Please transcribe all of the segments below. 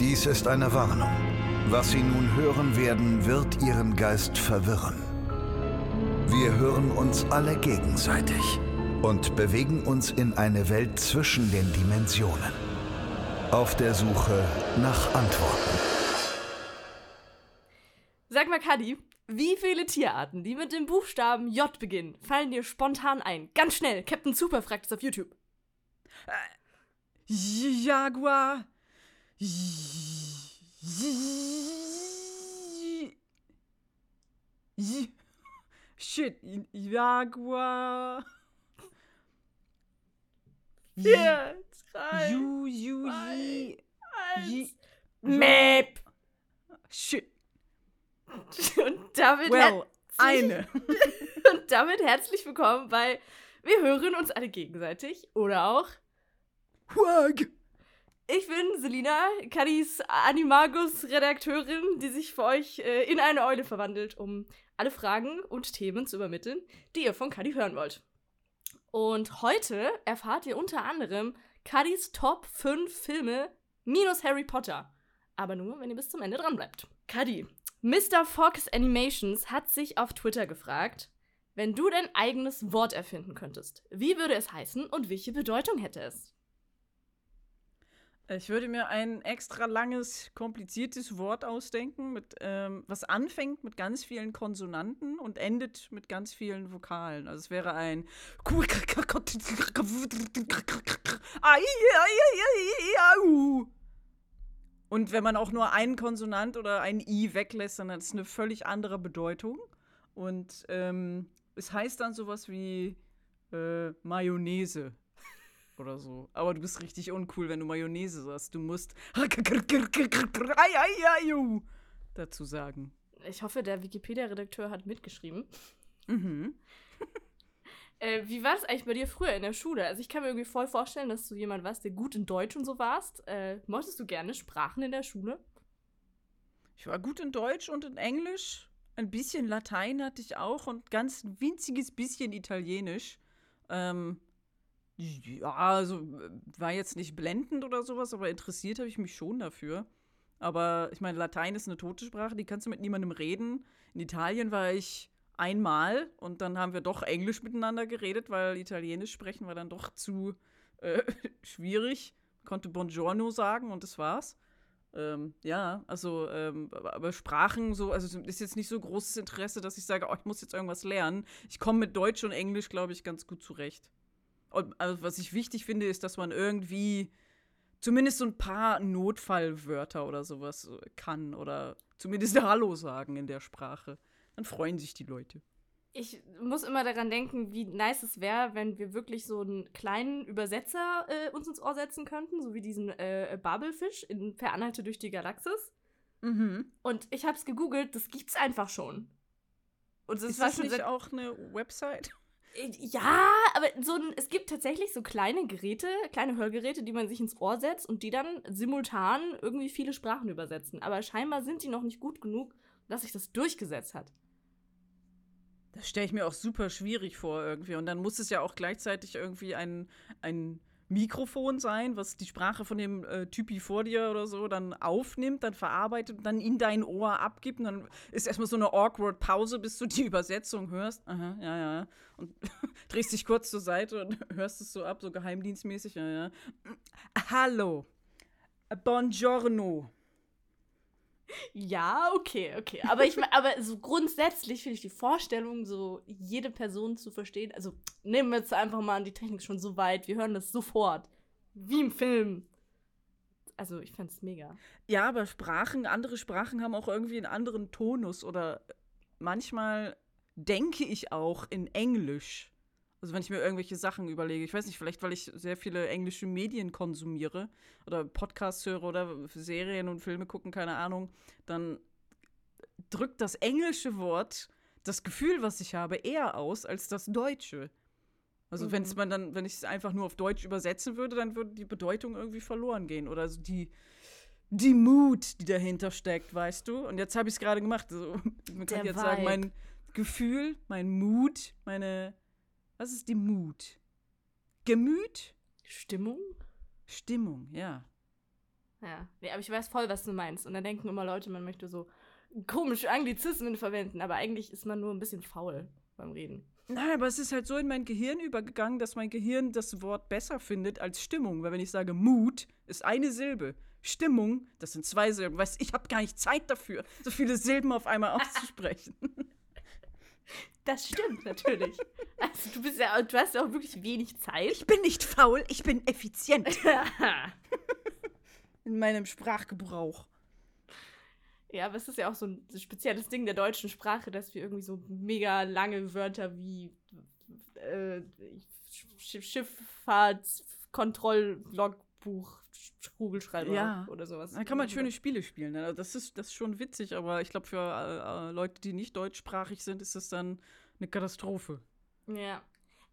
Dies ist eine Warnung. Was Sie nun hören werden, wird Ihren Geist verwirren. Wir hören uns alle gegenseitig und bewegen uns in eine Welt zwischen den Dimensionen. Auf der Suche nach Antworten. Sag mal, Kadi, wie viele Tierarten, die mit dem Buchstaben J beginnen, fallen dir spontan ein? Ganz schnell, Captain Super fragt es auf YouTube. Jaguar. Shit, Jaguar. Vier, drei, Ju, ju, ji, eins. ji. Map. Shit. Und damit, Well, eine. und damit herzlich willkommen bei Wir hören uns alle gegenseitig oder auch Quag. Ich bin Selina, Kadis Animagus-Redakteurin, die sich für euch äh, in eine Eule verwandelt, um alle Fragen und Themen zu übermitteln, die ihr von Kadi hören wollt. Und heute erfahrt ihr unter anderem Kadis Top 5 Filme minus Harry Potter. Aber nur, wenn ihr bis zum Ende dran bleibt. Kadi, Mr. Fox Animations hat sich auf Twitter gefragt, wenn du dein eigenes Wort erfinden könntest, wie würde es heißen und welche Bedeutung hätte es? Ich würde mir ein extra langes, kompliziertes Wort ausdenken, mit, ähm, was anfängt mit ganz vielen Konsonanten und endet mit ganz vielen Vokalen. Also es wäre ein und wenn man auch nur einen Konsonant oder ein I weglässt, dann hat es eine völlig andere Bedeutung. Und ähm, es heißt dann sowas wie äh, Mayonnaise oder so. Aber du bist richtig uncool, wenn du Mayonnaise sagst. Du musst dazu sagen. Ich hoffe, der Wikipedia-Redakteur hat mitgeschrieben. Mhm. Äh, wie war das eigentlich bei dir früher in der Schule? Also ich kann mir irgendwie voll vorstellen, dass du jemand warst, der gut in Deutsch und so warst. Äh, mochtest du gerne Sprachen in der Schule? Ich war gut in Deutsch und in Englisch. Ein bisschen Latein hatte ich auch und ganz winziges bisschen Italienisch. Ähm, ja, also äh, war jetzt nicht blendend oder sowas, aber interessiert habe ich mich schon dafür. Aber ich meine, Latein ist eine tote Sprache, die kannst du mit niemandem reden. In Italien war ich einmal und dann haben wir doch Englisch miteinander geredet, weil Italienisch sprechen war dann doch zu äh, schwierig. Konnte Buongiorno sagen und das war's. Ähm, ja, also, ähm, aber Sprachen so, also ist jetzt nicht so großes Interesse, dass ich sage, oh, ich muss jetzt irgendwas lernen. Ich komme mit Deutsch und Englisch, glaube ich, ganz gut zurecht. Und also, was ich wichtig finde, ist, dass man irgendwie zumindest so ein paar Notfallwörter oder sowas äh, kann oder zumindest Hallo sagen in der Sprache. Dann freuen sich die Leute. Ich muss immer daran denken, wie nice es wäre, wenn wir wirklich so einen kleinen Übersetzer äh, uns ins Ohr setzen könnten, so wie diesen äh, Babelfisch in Per Anhalte durch die Galaxis. Mhm. Und ich hab's gegoogelt, das gibt's einfach schon. Und das Ist war das schon nicht auch eine Website? Ja, aber so ein, es gibt tatsächlich so kleine Geräte, kleine Hörgeräte, die man sich ins Ohr setzt und die dann simultan irgendwie viele Sprachen übersetzen. Aber scheinbar sind die noch nicht gut genug, dass sich das durchgesetzt hat. Das stelle ich mir auch super schwierig vor irgendwie. Und dann muss es ja auch gleichzeitig irgendwie ein, ein Mikrofon sein, was die Sprache von dem äh, Typi vor dir oder so dann aufnimmt, dann verarbeitet und dann in dein Ohr abgibt. Und dann ist erstmal so eine awkward Pause, bis du die Übersetzung hörst. Aha, ja, ja. Und drehst dich kurz zur Seite und hörst es so ab, so geheimdienstmäßig. Ja, ja. Hallo. Buongiorno. Ja, okay, okay. Aber ich aber so grundsätzlich finde ich die Vorstellung, so jede Person zu verstehen. Also nehmen wir jetzt einfach mal an, die Technik ist schon so weit, wir hören das sofort. Wie im Film. Also, ich fand's mega. Ja, aber Sprachen, andere Sprachen haben auch irgendwie einen anderen Tonus oder manchmal denke ich auch in Englisch. Also wenn ich mir irgendwelche Sachen überlege, ich weiß nicht, vielleicht weil ich sehr viele englische Medien konsumiere oder Podcasts höre oder Serien und Filme gucken, keine Ahnung, dann drückt das englische Wort das Gefühl, was ich habe, eher aus als das deutsche. Also Mhm. wenn es man dann, wenn ich es einfach nur auf Deutsch übersetzen würde, dann würde die Bedeutung irgendwie verloren gehen oder so die die Mut, die dahinter steckt, weißt du? Und jetzt habe ich es gerade gemacht. Also, man Der kann jetzt sagen, Vibe. mein Gefühl, mein Mut, meine was ist die Mut? Gemüt? Stimmung? Stimmung, ja. Ja. Nee, aber ich weiß voll, was du meinst. Und dann denken immer Leute, man möchte so komische Anglizismen verwenden, aber eigentlich ist man nur ein bisschen faul beim Reden. Nein, aber es ist halt so in mein Gehirn übergegangen, dass mein Gehirn das Wort besser findet als Stimmung. Weil wenn ich sage Mut, ist eine Silbe. Stimmung, das sind zwei Silben. Weißt ich habe gar nicht Zeit dafür, so viele Silben auf einmal auszusprechen. Das stimmt natürlich. Also du bist ja, du hast ja auch wirklich wenig Zeit. Ich bin nicht faul, ich bin effizient in meinem Sprachgebrauch. Ja, aber es ist ja auch so ein spezielles Ding der deutschen Sprache, dass wir irgendwie so mega lange Wörter wie äh, Sch Schifffahrtskontrolllogbuch, Kugelschreiber Ja. oder sowas. Da kann man schöne Spiele spielen. Ne? Das, ist, das ist schon witzig, aber ich glaube, für äh, äh, Leute, die nicht deutschsprachig sind, ist das dann eine Katastrophe. Ja.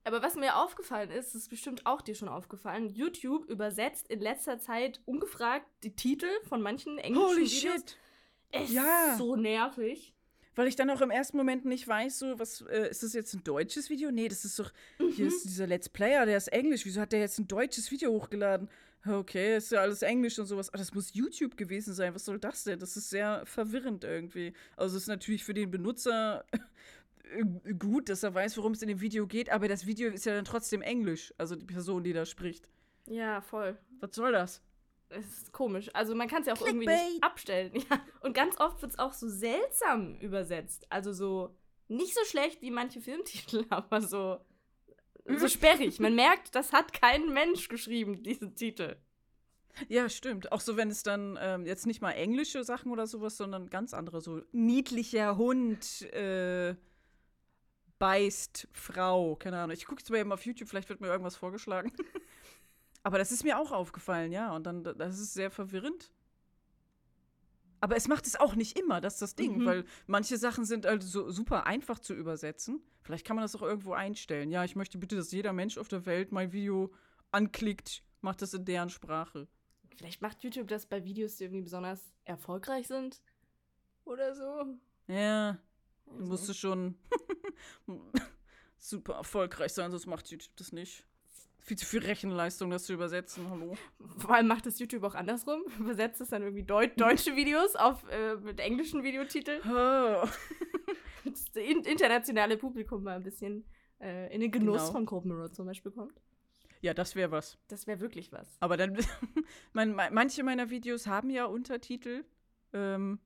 Aber was mir aufgefallen ist, ist bestimmt auch dir schon aufgefallen, YouTube übersetzt in letzter Zeit ungefragt die Titel von manchen englischen Videos. Es Ja. ist so nervig. Weil ich dann auch im ersten Moment nicht weiß, so, was, äh, ist das jetzt ein deutsches Video? Nee, das ist doch, hier ist dieser Let's Player, der ist Englisch. Wieso hat der jetzt ein deutsches Video hochgeladen? Okay, ist ja alles Englisch und sowas. Ah, das muss YouTube gewesen sein. Was soll das denn? Das ist sehr verwirrend irgendwie. Also es ist natürlich für den Benutzer gut, dass er weiß, worum es in dem Video geht, aber das Video ist ja dann trotzdem Englisch. Also die Person, die da spricht. Ja, voll. Was soll das? Es ist komisch. Also man kann es ja auch irgendwie nicht Clickbait. abstellen. Ja. Und ganz oft wird es auch so seltsam übersetzt. Also so nicht so schlecht wie manche Filmtitel, aber so, so sperrig. Man merkt, das hat kein Mensch geschrieben, diesen Titel. Ja, stimmt. Auch so, wenn es dann ähm, jetzt nicht mal englische Sachen oder sowas, sondern ganz andere, so niedlicher Hund äh, beißt Frau, keine Ahnung. Ich gucke es mal eben auf YouTube, vielleicht wird mir irgendwas vorgeschlagen. Aber das ist mir auch aufgefallen, ja. Und dann, das ist sehr verwirrend. Aber es macht es auch nicht immer, das ist das Ding, Mhm. weil manche Sachen sind also so super einfach zu übersetzen. Vielleicht kann man das auch irgendwo einstellen. Ja, ich möchte bitte, dass jeder Mensch auf der Welt mein Video anklickt, macht das in deren Sprache. Vielleicht macht YouTube das bei Videos, die irgendwie besonders erfolgreich sind. Oder so. Ja, du Also, musst schon super erfolgreich sein, sonst macht YouTube das nicht. Viel zu viel Rechenleistung, das zu übersetzen, hallo. Vor allem macht das YouTube auch andersrum. Übersetzt es dann irgendwie deut deutsche Videos auf, äh, mit englischen Videotiteln. Oh. Das in internationale Publikum mal ein bisschen äh, in den Genuss Genau. von Mirror zum Beispiel kommt. Ja, das wäre was. Das wäre wirklich was. Aber dann, mein, manche meiner Videos haben ja Untertitel. Ähm,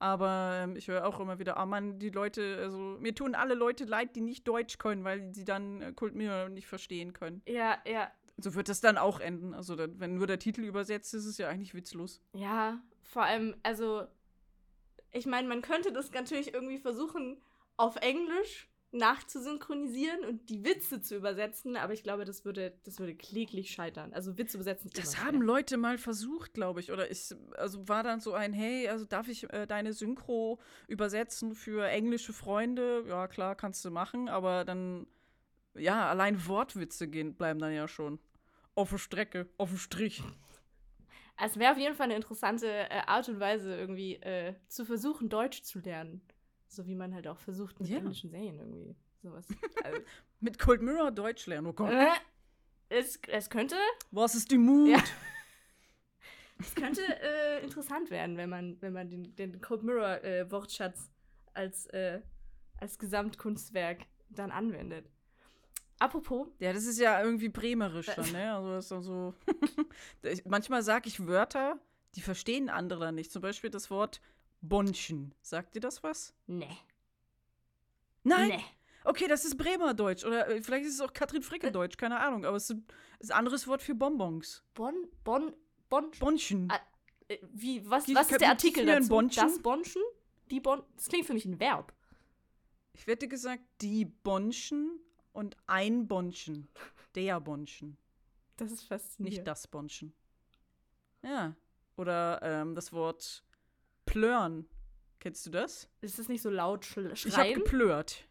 aber ähm, ich höre auch immer wieder, ah Mann, die Leute, also mir tun alle Leute leid, die nicht Deutsch können, weil sie dann äh, Kult Mirror nicht verstehen können. Ja, ja, So wird das dann auch enden. Also dann, wenn nur der Titel übersetzt ist, ist es ja eigentlich witzlos. ja. Vor allem, also, ich meine, man könnte das natürlich irgendwie versuchen, auf Englisch nachzusynchronisieren und die Witze zu übersetzen, aber ich glaube, das würde, das würde kläglich scheitern. Also Witze übersetzen. Das haben schwer. Leute mal versucht, glaube ich. Oder ich, also war dann so ein, hey, also darf ich äh, deine Synchro übersetzen für englische Freunde? Ja, klar, kannst du machen, aber dann, ja, allein Wortwitze gehen, bleiben dann ja schon. Auf der Strecke, auf dem Strich. Es wäre auf jeden Fall eine interessante äh, Art und Weise, irgendwie äh, zu versuchen, Deutsch zu lernen. So wie man halt auch versucht mit Ja. englischen Serien irgendwie. Sowas. Also, Mit Cold Mirror Deutsch lernen, oh Gott. äh, es, es könnte, Was ist die Mut? Ja. es könnte äh, interessant werden, wenn man, wenn man den, den Cold Mirror äh, Wortschatz als, äh, als Gesamtkunstwerk dann anwendet. Apropos, Ja, das ist ja irgendwie bremerisch dann, ne? Also das ist dann so. Manchmal sage ich Wörter, die verstehen andere dann nicht. Zum Beispiel das Wort Bonchen. Sagt dir das was? ne. Nein! Ne. Okay, das ist Bremer Deutsch. Oder äh, vielleicht ist es auch Katrin Fricke Deutsch, keine Ahnung. Aber es ist ein, anderes Wort für Bonbons. Bon, Bon, Bon, Bonchen. Ah, Äh, Wie, was, was ist der Artikel dazu? Bonchen? Das Bonchen? Die Bon das klingt für mich ein Verb. Ich wette gesagt, die Bonchen und ein Bonchen. Der Bonchen. Das ist faszinierend. Nicht das Bonchen. Ja. Oder ähm, das Wort plörn. Kennst du das? Ist das nicht so laut schl Ich habe schreien? geplört.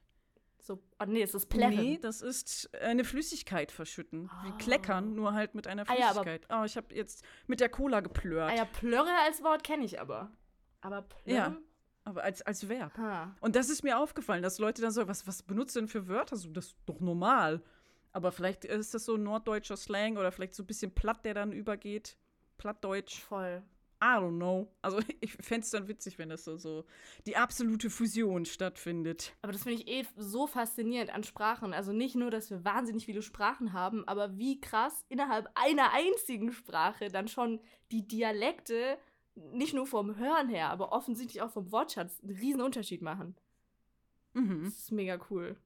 so, oh nee, es ist plärren. Nee, das ist eine Flüssigkeit verschütten. Wie Oh. kleckern, nur halt mit einer Ah ja, aber- Flüssigkeit. oh, ich habe jetzt mit der Cola geplört. ah ja, plörre als Wort kenne ich aber. Aber plörren? Aber als, als Verb. Ha. Und das ist mir aufgefallen, dass Leute dann so, was, was benutzt denn für Wörter? So, das ist doch normal. Aber vielleicht ist das so ein norddeutscher Slang oder vielleicht so ein bisschen platt, der dann übergeht. Plattdeutsch. Voll. I don't know. Also ich fände es dann witzig, wenn das so, so die absolute Fusion stattfindet. Aber das finde ich eh so faszinierend an Sprachen. Also nicht nur, dass wir wahnsinnig viele Sprachen haben, aber wie krass innerhalb einer einzigen Sprache dann schon die Dialekte nicht nur vom Hören her, aber offensichtlich auch vom Wortschatz einen riesen Unterschied machen. Mhm. Das ist mega cool.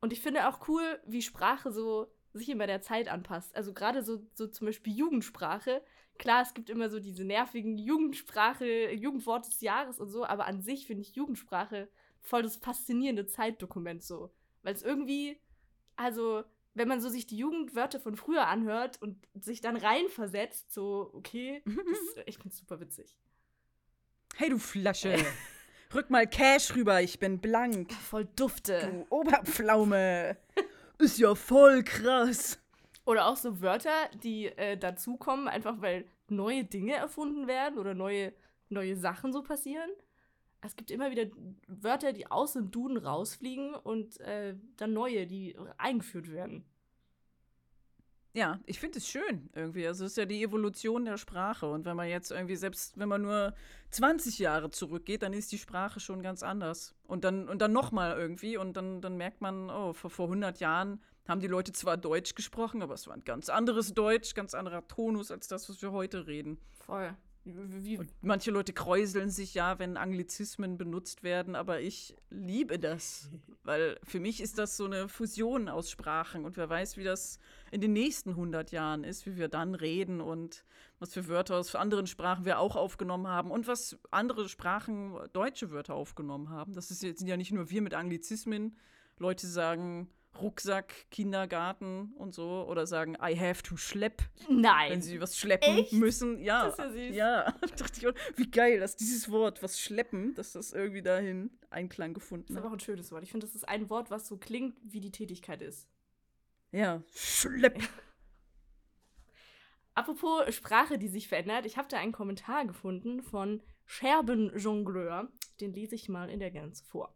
Und ich finde auch cool, wie Sprache so sich immer der Zeit anpasst. Also gerade so, so zum Beispiel Jugendsprache. Klar, es gibt immer so diese nervigen Jugendsprache, Jugendwort des Jahres und so, aber an sich finde ich Jugendsprache voll das faszinierende Zeitdokument so. Weil es irgendwie, also, wenn man so sich die Jugendwörter von früher anhört und sich dann reinversetzt, so, okay, das, ich finde super witzig. Hey, du Flasche. Rück mal Cash rüber, ich bin blank. Voll dufte. Du Oberpflaume. Ist ja voll krass. Oder auch so Wörter, die äh, dazukommen, einfach weil neue Dinge erfunden werden oder neue, neue Sachen so passieren. Es gibt immer wieder Wörter, die aus dem Duden rausfliegen und äh, dann neue, die eingeführt werden. Ja, ich finde es schön irgendwie. Also es ist ja die Evolution der Sprache. Und wenn man jetzt irgendwie, selbst wenn man nur 20 Jahre zurückgeht, dann ist die Sprache schon ganz anders. Und dann, und dann nochmal irgendwie. Und dann, dann merkt man, oh, vor, vor 100 Jahren haben die Leute zwar Deutsch gesprochen, aber es war ein ganz anderes Deutsch, ganz anderer Tonus als das, was wir heute reden. Voll. Wie, Und manche Leute kräuseln sich ja, wenn Anglizismen benutzt werden, aber ich liebe das, weil für mich ist das so eine Fusion aus Sprachen und wer weiß, wie das in den nächsten 100 Jahren ist, wie wir dann reden und was für Wörter aus anderen Sprachen wir auch aufgenommen haben und was andere Sprachen deutsche Wörter aufgenommen haben. Das ist jetzt, sind ja nicht nur wir mit Anglizismen. Leute sagen Rucksack, Kindergarten und so oder sagen I have to schlepp Nein. wenn sie was schleppen Echt? müssen. Ja, Das ist ja süß. ja. dachte ich, wie geil, dass dieses Wort, was schleppen, dass das irgendwie dahin Einklang Das gefunden ist aber hat. auch ein schönes Wort. Ich finde, das ist ein Wort, was so klingt, wie die Tätigkeit ist. Ja, schlepp. Apropos Sprache, die sich verändert, ich habe da einen Kommentar gefunden von Scherbenjongleur. Den lese ich mal in der Gänze vor.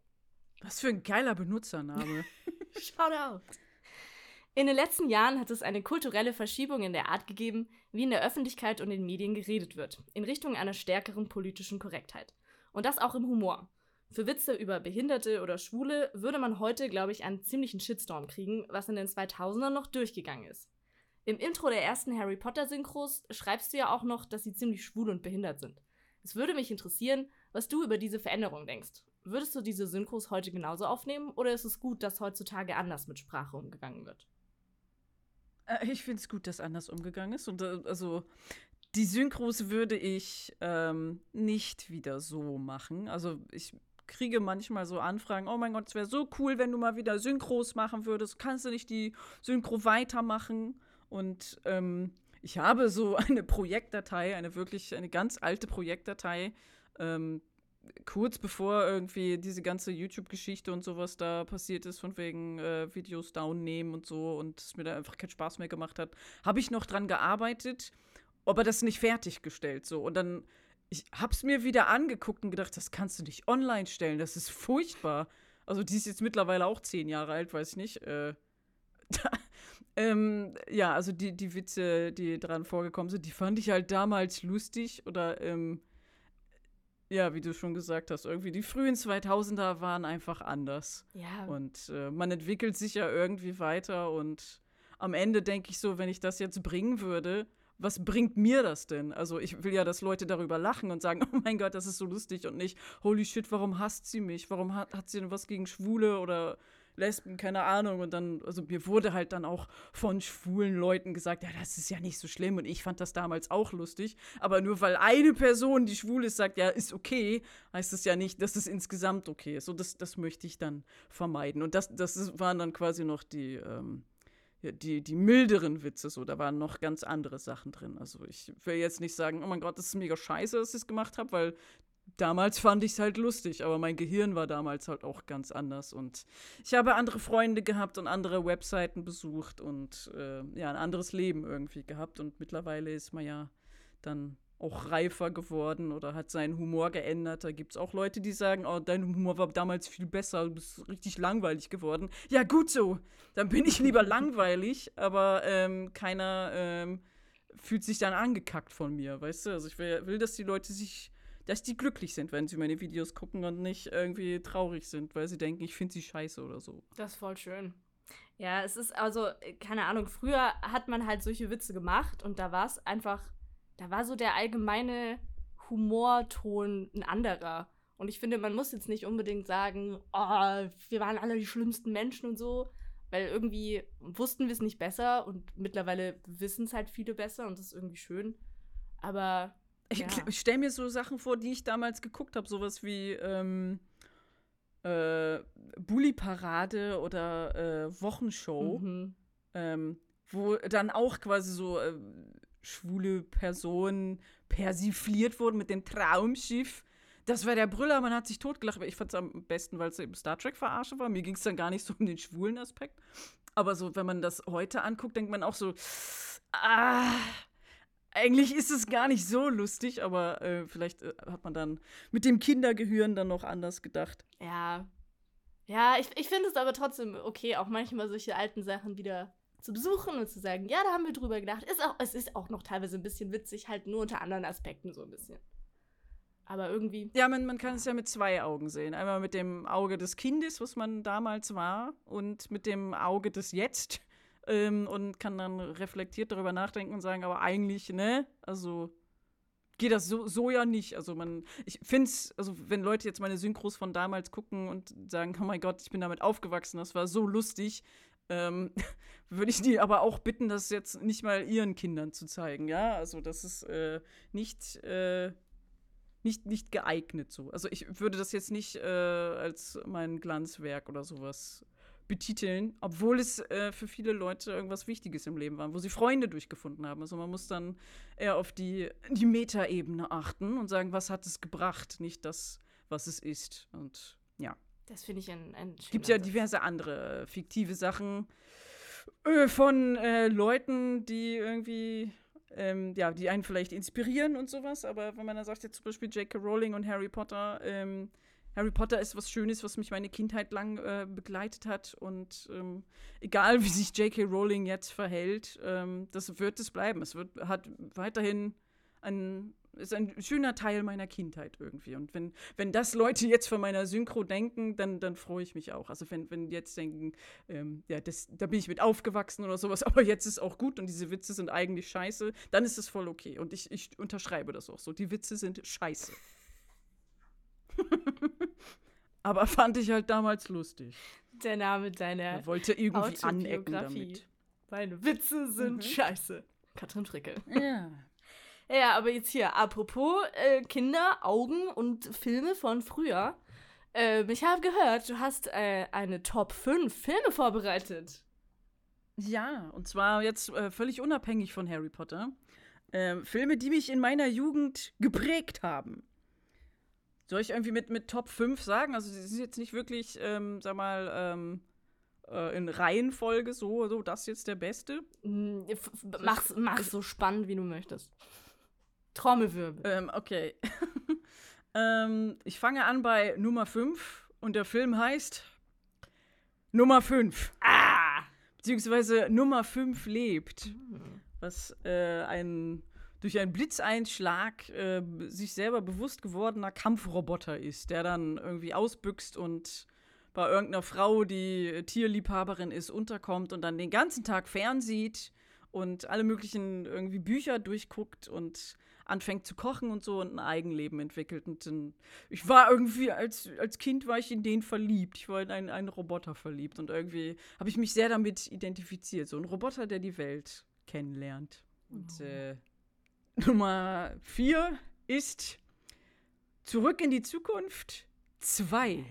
Was für ein geiler Benutzername. Shout out. In den letzten Jahren hat es eine kulturelle Verschiebung in der Art gegeben, wie in der Öffentlichkeit und in Medien geredet wird, in Richtung einer stärkeren politischen Korrektheit. Und das auch im Humor. Für Witze über Behinderte oder Schwule würde man heute, glaube ich, einen ziemlichen Shitstorm kriegen, was in den 2000ern noch durchgegangen ist. Im Intro der ersten Harry Potter Synchros schreibst du ja auch noch, dass sie ziemlich schwul und behindert sind. Es würde mich interessieren, was du über diese Veränderung denkst. Würdest du diese Synchros heute genauso aufnehmen oder ist es gut, dass heutzutage anders mit Sprache umgegangen wird? Äh, ich finde es gut, dass anders umgegangen ist. Und äh, also die Synchros würde ich ähm, nicht wieder so machen. Also ich kriege manchmal so Anfragen, oh mein Gott, es wäre so cool, wenn du mal wieder Synchros machen würdest. Kannst du nicht die Synchro weitermachen? Und ähm, ich habe so eine Projektdatei, eine wirklich, eine ganz alte Projektdatei, ähm, kurz bevor irgendwie diese ganze YouTube-Geschichte und sowas da passiert ist, von wegen äh, Videos downnehmen und so und es mir da einfach keinen Spaß mehr gemacht hat, habe ich noch dran gearbeitet, aber das nicht fertiggestellt so. Und dann, ich hab's mir wieder angeguckt und gedacht, das kannst du nicht online stellen, das ist furchtbar. Also die ist jetzt mittlerweile auch zehn Jahre alt, weiß ich nicht. Äh, ähm, ja, also die, die Witze, die dran vorgekommen sind, die fand ich halt damals lustig oder ähm, ja, wie du schon gesagt hast, irgendwie die frühen 2000er waren einfach anders. Ja, Und äh, man entwickelt sich ja irgendwie weiter und am Ende denke ich so, wenn ich das jetzt bringen würde, was bringt mir das denn? Also ich will ja, dass Leute darüber lachen und sagen, oh mein Gott, das ist so lustig und nicht, holy shit, warum hasst sie mich? Warum hat, hat sie denn was gegen Schwule oder Lesben, keine Ahnung. Und dann, also mir wurde halt dann auch von schwulen Leuten gesagt, ja, das ist ja nicht so schlimm. Und ich fand das damals auch lustig. Aber nur weil eine Person, die schwul ist, sagt, ja, ist okay, heißt das ja nicht, dass es insgesamt okay ist. Und das, das möchte ich dann vermeiden. Und das, das waren dann quasi noch die, ähm, die, die milderen Witze, so, da waren noch ganz andere Sachen drin. Also ich will jetzt nicht sagen, oh mein Gott, das ist mega scheiße, dass ich es gemacht habe, weil damals fand ich es halt lustig, aber mein Gehirn war damals halt auch ganz anders. Und ich habe andere Freunde gehabt und andere Webseiten besucht und äh, ja, ein anderes Leben irgendwie gehabt. Und mittlerweile ist man ja dann auch reifer geworden oder hat seinen Humor geändert. Da gibt es auch Leute, die sagen, oh, dein Humor war damals viel besser, du bist richtig langweilig geworden. Ja, gut so. Dann bin ich lieber langweilig, aber ähm, keiner ähm, fühlt sich dann angekackt von mir, weißt du? Also ich will, will, dass die Leute sich, dass die glücklich sind, wenn sie meine Videos gucken und nicht irgendwie traurig sind, weil sie denken, ich finde sie scheiße oder so. Das ist voll schön. Ja, es ist also, keine Ahnung, früher hat man halt solche Witze gemacht und da war es einfach, da war so der allgemeine Humorton ein anderer. Und ich finde, man muss jetzt nicht unbedingt sagen, oh, wir waren alle die schlimmsten Menschen und so, weil irgendwie wussten wir es nicht besser und mittlerweile wissen es halt viele besser und das ist irgendwie schön. Aber. Ich, ja. ich stelle mir so Sachen vor, die ich damals geguckt habe, sowas wie ähm, äh, Bully-Parade oder äh, Wochenshow, Mhm. ähm, wo dann auch quasi so äh, schwule Personen persifliert wurden mit dem Traumschiff. Das war der Brüller, man hat sich totgelacht, ich fand es am besten, weil es eben Star Trek-Verarsche war. Mir ging es dann gar nicht so um den schwulen Aspekt. Aber so, wenn man das heute anguckt, denkt man auch so, ah, eigentlich ist es gar nicht so lustig, aber äh, vielleicht äh, hat man dann mit dem Kindergehirn dann noch anders gedacht. Ja. Ja, ich, ich finde es aber trotzdem okay, auch manchmal solche alten Sachen wieder zu besuchen und zu sagen, ja, da haben wir drüber gedacht. Ist auch, es ist auch noch teilweise ein bisschen witzig, halt nur unter anderen Aspekten so ein bisschen. Aber irgendwie. Ja, man, man kann es ja mit zwei Augen sehen. Einmal mit dem Auge des Kindes, was man damals war, und mit dem Auge des Jetzt. Ähm, und kann dann reflektiert darüber nachdenken und sagen, aber eigentlich, ne, also geht das so, so ja nicht. Also man, ich finde es, also wenn Leute jetzt meine Synchros von damals gucken und sagen, oh mein Gott, ich bin damit aufgewachsen, das war so lustig, ähm, würde ich die aber auch bitten, das jetzt nicht mal ihren Kindern zu zeigen, ja. Also das ist äh, nicht, äh, nicht, nicht geeignet so. Also ich würde das jetzt nicht äh, als mein Glanzwerk oder sowas betiteln, obwohl es äh, für viele Leute irgendwas Wichtiges im Leben war, wo sie Freunde durchgefunden haben. Also man muss dann eher auf die, die Metaebene achten und sagen, was hat es gebracht, nicht das, was es ist. Und ja. Das finde ich ein, ein Es gibt ja diverse andere äh, fiktive Sachen äh, von äh, Leuten, die irgendwie, ähm, ja, die einen vielleicht inspirieren und sowas. Aber wenn man dann sagt, jetzt zum Beispiel J.K. Rowling und Harry Potter, ähm, Harry Potter ist was Schönes, was mich meine Kindheit lang äh, begleitet hat. Und ähm, egal, wie sich J.K. Rowling jetzt verhält, ähm, das wird es bleiben. Es wird, hat weiterhin ein, ist ein schöner Teil meiner Kindheit irgendwie. Und wenn, wenn das Leute jetzt von meiner Synchro denken, dann, dann freue ich mich auch. Also wenn, wenn jetzt denken, ähm, ja, das, da bin ich mit aufgewachsen oder sowas, aber jetzt ist auch gut und diese Witze sind eigentlich scheiße, dann ist es voll okay. Und ich, ich unterschreibe das auch so. Die Witze sind scheiße. aber fand ich halt damals lustig. Der Name deiner Er wollte irgendwie anecken Autobiografie. damit. Meine Witze sind Mhm. scheiße. Katrin Fricke. Ja. Ja, aber jetzt hier, apropos äh, Kinder, Augen und Filme von früher. Ähm, ich habe gehört, du hast äh, eine Top 5 Filme vorbereitet. Ja, und zwar jetzt äh, völlig unabhängig von Harry Potter. Ähm, Filme, die mich in meiner Jugend geprägt haben. Soll ich irgendwie mit, mit Top 5 sagen? Also, sie sind jetzt nicht wirklich, ähm, sag mal, ähm, äh, in Reihenfolge so, so, das jetzt der Beste. Hm, f- Mach's, mach's so spannend, wie du möchtest. Trommelwirbel. Ähm, okay. ähm, ich fange an bei Nummer 5 und der Film heißt Nummer 5. Ah! Beziehungsweise Nummer 5 lebt. was äh, ein durch einen Blitzeinschlag äh, sich selber bewusst gewordener Kampfroboter ist, der dann irgendwie ausbüchst und bei irgendeiner Frau, die Tierliebhaberin ist, unterkommt und dann den ganzen Tag fernsieht und alle möglichen irgendwie Bücher durchguckt und anfängt zu kochen und so und ein Eigenleben entwickelt. Und dann, ich war irgendwie, als, als Kind war ich in den verliebt. Ich war in einen, einen Roboter verliebt und irgendwie habe ich mich sehr damit identifiziert. So ein Roboter, der die Welt kennenlernt. Und äh, Nummer vier ist Zurück in die Zukunft 2.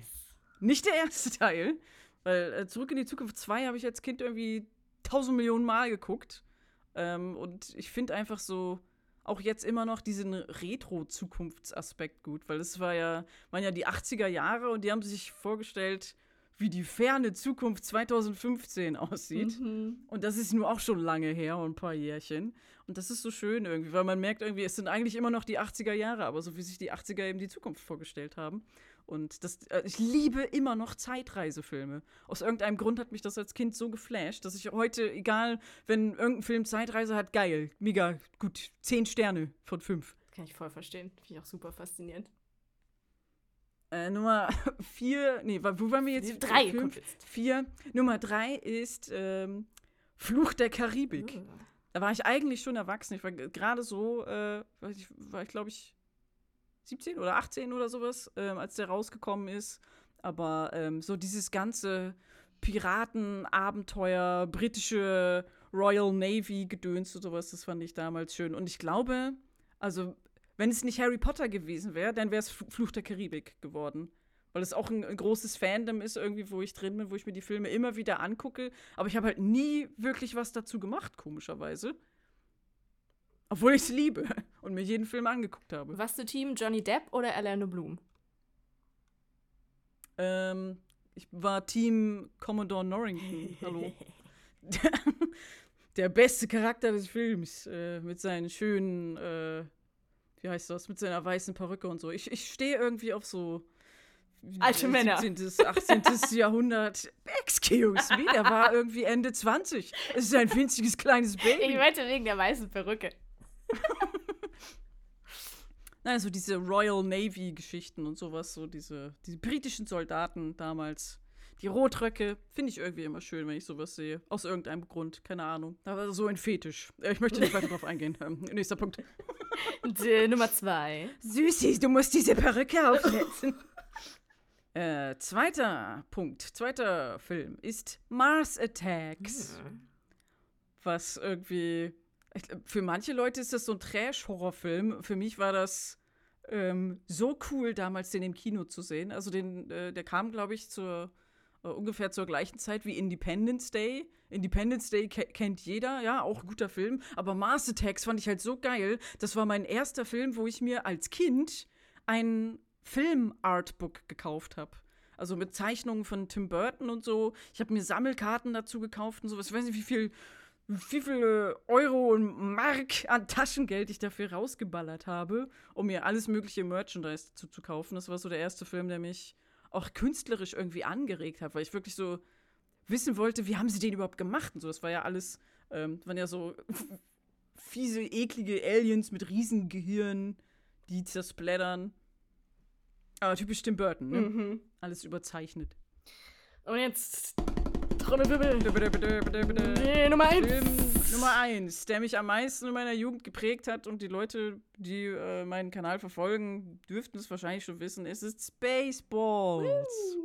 Nicht der erste Teil, weil äh, Zurück in die Zukunft 2 habe ich als Kind irgendwie tausend Millionen Mal geguckt. Ähm, und ich finde einfach so auch jetzt immer noch diesen Retro-Zukunftsaspekt gut, weil es war ja, waren ja die 80er Jahre und die haben sich vorgestellt, wie die ferne Zukunft 2015 aussieht. Mhm. Und das ist nur auch schon lange her, ein paar Jährchen. Und das ist so schön irgendwie, weil man merkt irgendwie, es sind eigentlich immer noch die 80er Jahre, aber so wie sich die 80er eben die Zukunft vorgestellt haben. Und das, äh, ich liebe immer noch Zeitreisefilme. Aus irgendeinem Grund hat mich das als Kind so geflasht, dass ich heute, egal, wenn irgendein Film Zeitreise hat, geil, mega gut, zehn Sterne von fünf. Kann ich voll verstehen. Finde ich auch super faszinierend. Äh, Nummer vier, nee, wo waren wir jetzt? Drei Fünf? jetzt. Vier. Nummer drei ist ähm, Fluch der Karibik. Da war ich eigentlich schon erwachsen. Ich war gerade so, äh, weiß ich, war ich glaube ich 17 oder 18 oder sowas, ähm, als der rausgekommen ist. Aber ähm, so dieses ganze Piraten-Abenteuer, britische Royal Navy-Gedöns und sowas, das fand ich damals schön. Und ich glaube, also, wenn es nicht Harry Potter gewesen wäre, dann wäre es Fl- Fluch der Karibik geworden. Weil es auch ein, ein großes Fandom ist, irgendwie, wo ich drin bin, wo ich mir die Filme immer wieder angucke. Aber ich habe halt nie wirklich was dazu gemacht, komischerweise. Obwohl ich es liebe und mir jeden Film angeguckt habe. Warst du Team Johnny Depp oder Orlando Bloom? Ähm, ich war Team Commodore Norrington. Hallo. Der, der beste Charakter des Films. Äh, mit seinen schönen, äh, wie heißt das, mit seiner weißen Perücke und so. Ich, ich stehe irgendwie auf so. Alte Männer. 17., 18. Jahrhundert. Excuse me, der war irgendwie Ende 20. Es ist ein winziges kleines Baby. Ich meinte wegen der weißen Perücke. Nein, so diese Royal Navy-Geschichten und sowas, so diese, diese britischen Soldaten damals. Die Rotröcke finde ich irgendwie immer schön, wenn ich sowas sehe. Aus irgendeinem Grund, keine Ahnung. Aber so ein Fetisch. Äh, Ich möchte nicht weiter drauf eingehen. Ähm, nächster Punkt. Und, äh, Nummer zwei. Süßi, du musst diese Perücke aufsetzen. äh, zweiter Punkt, zweiter Film ist Mars Attacks. was irgendwie. Für manche Leute ist das so ein Trash-Horrorfilm. Für mich war das ähm, so cool, damals den im Kino zu sehen. Also den, äh, der kam, glaube ich, zur ungefähr zur gleichen Zeit wie Independence Day. Independence Day ke kennt jeder, ja, auch ein guter Film. Aber Mars Attacks fand ich halt so geil. Das war mein erster Film, wo ich mir als Kind ein Film-Artbook gekauft habe. Also mit Zeichnungen von Tim Burton und so. Ich habe mir Sammelkarten dazu gekauft und sowas. Ich weiß nicht, wie viel, wie viele Euro und Mark an Taschengeld ich dafür rausgeballert habe, um mir alles mögliche Merchandise dazu zu kaufen. Das war so der erste Film, der mich auch künstlerisch irgendwie angeregt hat, weil ich wirklich so wissen wollte, wie haben sie den überhaupt gemacht und so. Das war ja alles, ähm, waren ja so fiese, eklige Aliens mit Riesengehirn, die zersplattern. Aber typisch Tim Burton, ne? Mhm. Alles überzeichnet. Und jetzt Trommelwirbel. Nee, Nummer eins. Nummer eins, der mich am meisten in meiner Jugend geprägt hat und die Leute, die äh, meinen Kanal verfolgen, dürften es wahrscheinlich schon wissen, es ist Spaceballs.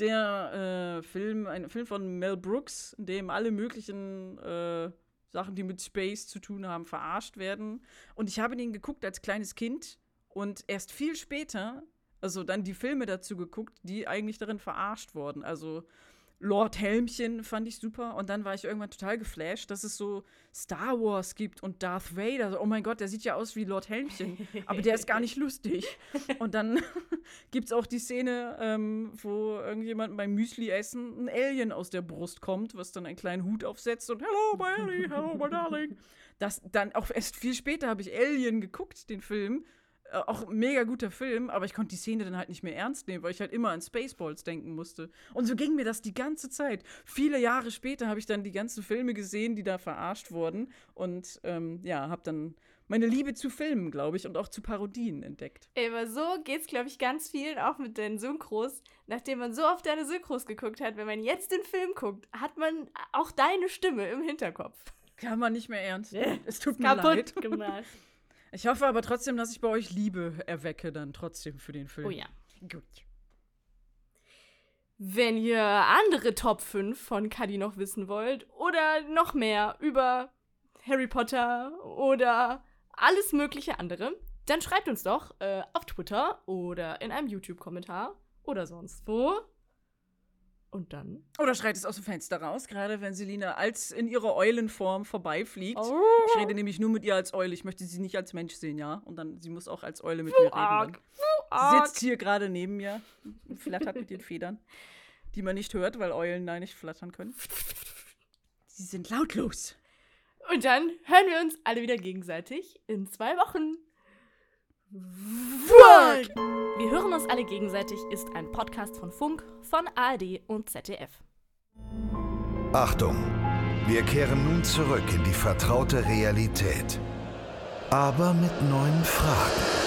Der äh, Film, ein Film von Mel Brooks, in dem alle möglichen äh, Sachen, die mit Space zu tun haben, verarscht werden. Und ich habe den geguckt als kleines Kind und erst viel später, also dann die Filme dazu geguckt, die eigentlich darin verarscht wurden. Also Lord Helmchen fand ich super und dann war ich irgendwann total geflasht, dass es so Star Wars gibt und Darth Vader. Oh mein Gott, der sieht ja aus wie Lord Helmchen, aber der ist gar nicht lustig. Und dann gibt es auch die Szene, ähm, wo irgendjemand beim Müsli-Essen ein Alien aus der Brust kommt, was dann einen kleinen Hut aufsetzt und Hello, my Ellie, hello, my darling. Das dann auch erst viel später habe ich Alien geguckt, den Film. Äh, auch ein mega guter Film, aber ich konnte die Szene dann halt nicht mehr ernst nehmen, weil ich halt immer an Spaceballs denken musste. Und so ging mir das die ganze Zeit. Viele Jahre später habe ich dann die ganzen Filme gesehen, die da verarscht wurden. Und ähm, ja, habe dann meine Liebe zu Filmen, glaube ich, und auch zu Parodien entdeckt. Ey, aber so geht's, glaube ich, ganz vielen, auch mit den Synchros. Nachdem man so oft deine Synchros geguckt hat, wenn man jetzt den Film guckt, hat man auch deine Stimme im Hinterkopf. Kann man nicht mehr ernst. Nee, Es tut mir leid. Kaputt gemacht. Ich hoffe aber trotzdem, dass ich bei euch Liebe erwecke, dann trotzdem für den Film. Oh ja. Gut. Wenn ihr andere Top 5 von Cuddy noch wissen wollt oder noch mehr über Harry Potter oder alles mögliche andere, dann schreibt uns doch äh, auf Twitter oder in einem YouTube-Kommentar oder sonst wo. Und dann. Oder schreit es aus dem Fenster raus, gerade wenn Selina als in ihrer Eulenform vorbeifliegt. Ich rede nämlich nur mit ihr als Eule. Ich möchte sie nicht als Mensch sehen, ja? Und dann, sie muss auch als Eule mit mir reden. arg. Dann. Sie arg. sitzt hier gerade neben mir und flattert mit den Federn. die man nicht hört, weil Eulen da nicht flattern können. Sie sind lautlos. Und dann hören wir uns alle wieder gegenseitig in zwei Wochen. Wir hören uns alle gegenseitig ist ein Podcast von Funk, von ARD und ZDF. Achtung, wir kehren nun zurück in die vertraute Realität. Aber mit neuen Fragen.